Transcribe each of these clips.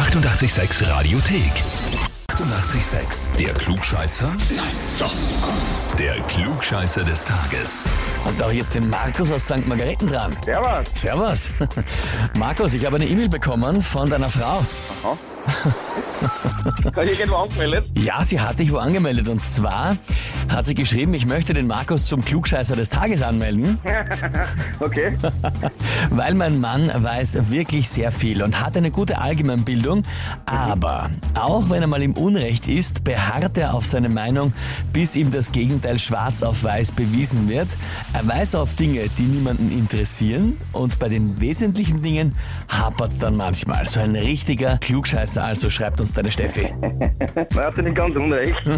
886 Radiothek. 886, der Klugscheißer? Nein, doch. Der Klugscheißer des Tages. Und auch jetzt den Markus aus St. Margareten dran. Servus. Servus. Markus, ich habe eine E-Mail bekommen von deiner Frau. Aha. Habe ich irgendwo angemeldet? Ja, sie hat dich wo angemeldet. Und zwar hat sie geschrieben, ich möchte den Markus zum Klugscheißer des Tages anmelden, Okay. weil mein Mann weiß wirklich sehr viel und hat eine gute Allgemeinbildung. Aber auch wenn er mal im Unrecht ist, beharrt er auf seine Meinung, bis ihm das Gegenteil schwarz auf weiß bewiesen wird. Er weiß auf Dinge, die niemanden interessieren und bei den wesentlichen Dingen hapert's dann manchmal. So ein richtiger Klugscheißer, also schreibt uns deine Steffi. Na, hat nicht ganz unrecht.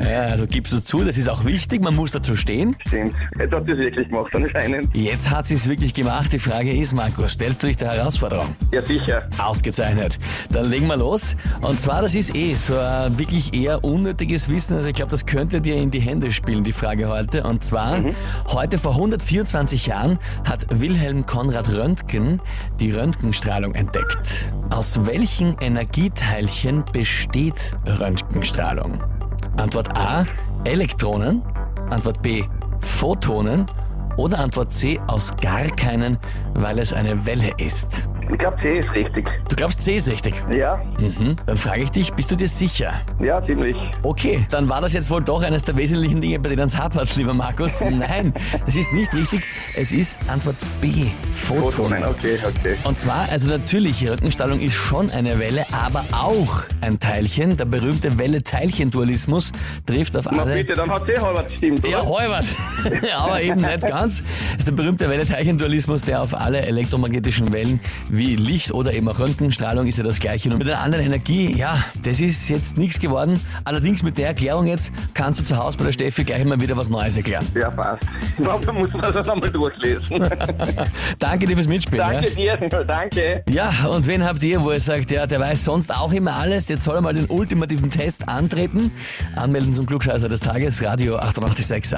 Ja, also gibst du zu, das ist auch wichtig, man muss dazu stehen. Stimmt. Jetzt hat sie es wirklich gemacht, anscheinend. Jetzt hat sie es wirklich gemacht. Die Frage ist, Markus, stellst du dich der Herausforderung? Ja, sicher. Ausgezeichnet. Dann legen wir los. Und zwar, das ist eh so ein wirklich eher unnötiges Wissen. Also ich glaube, das könnte dir in die Hände spielen, die Frage heute. Und zwar, heute vor 124 Jahren hat Wilhelm Konrad Röntgen die Röntgenstrahlung entdeckt. Aus welchen Energieteilchen besteht Röntgenstrahlung? Antwort A, Elektronen. Antwort B, Photonen. Oder Antwort C, aus gar keinen, weil es eine Welle ist. Ich glaube, C ist richtig. Du glaubst, C ist richtig. Ja, Mhm. Dann frage ich dich, bist du dir sicher? ja, ziemlich. Okay, dann war das jetzt wohl doch eines der wesentlichen Dinge, bei denen es hapert, lieber Markus. Nein, das ist nicht richtig. Es ist Antwort B, Photonen. Photonen, okay, okay. Und zwar, also natürlich, Röntgenstrahlung ist schon eine Welle, aber auch ein Teilchen. Der berühmte Welle-Teilchen-Dualismus trifft auf Na alle... bitte, dann hat sie halber gestimmt, oder? Ja, Heubert. aber eben nicht ganz. Das ist der berühmte Welle-Teilchen-Dualismus, der auf alle elektromagnetischen Wellen wie Licht oder eben auch Röntgenstrahlung ist ja das gleiche. Nur mit einer anderen Energie, ja, das ist jetzt nichts geworden. Allerdings mit der Erklärung jetzt kannst du zu Hause bei der Steffi gleich mal wieder was Neues erklären. Ja, passt. Ich glaube, da muss man das einmal durchlesen. Danke dir fürs Mitspielen. danke dir, danke. Ja? ja, und wen habt ihr, wo ihr sagt, ja, der weiß sonst auch immer alles, jetzt soll er mal den ultimativen Test antreten? Anmelden zum Klugscheißer des Tages, Radio 886.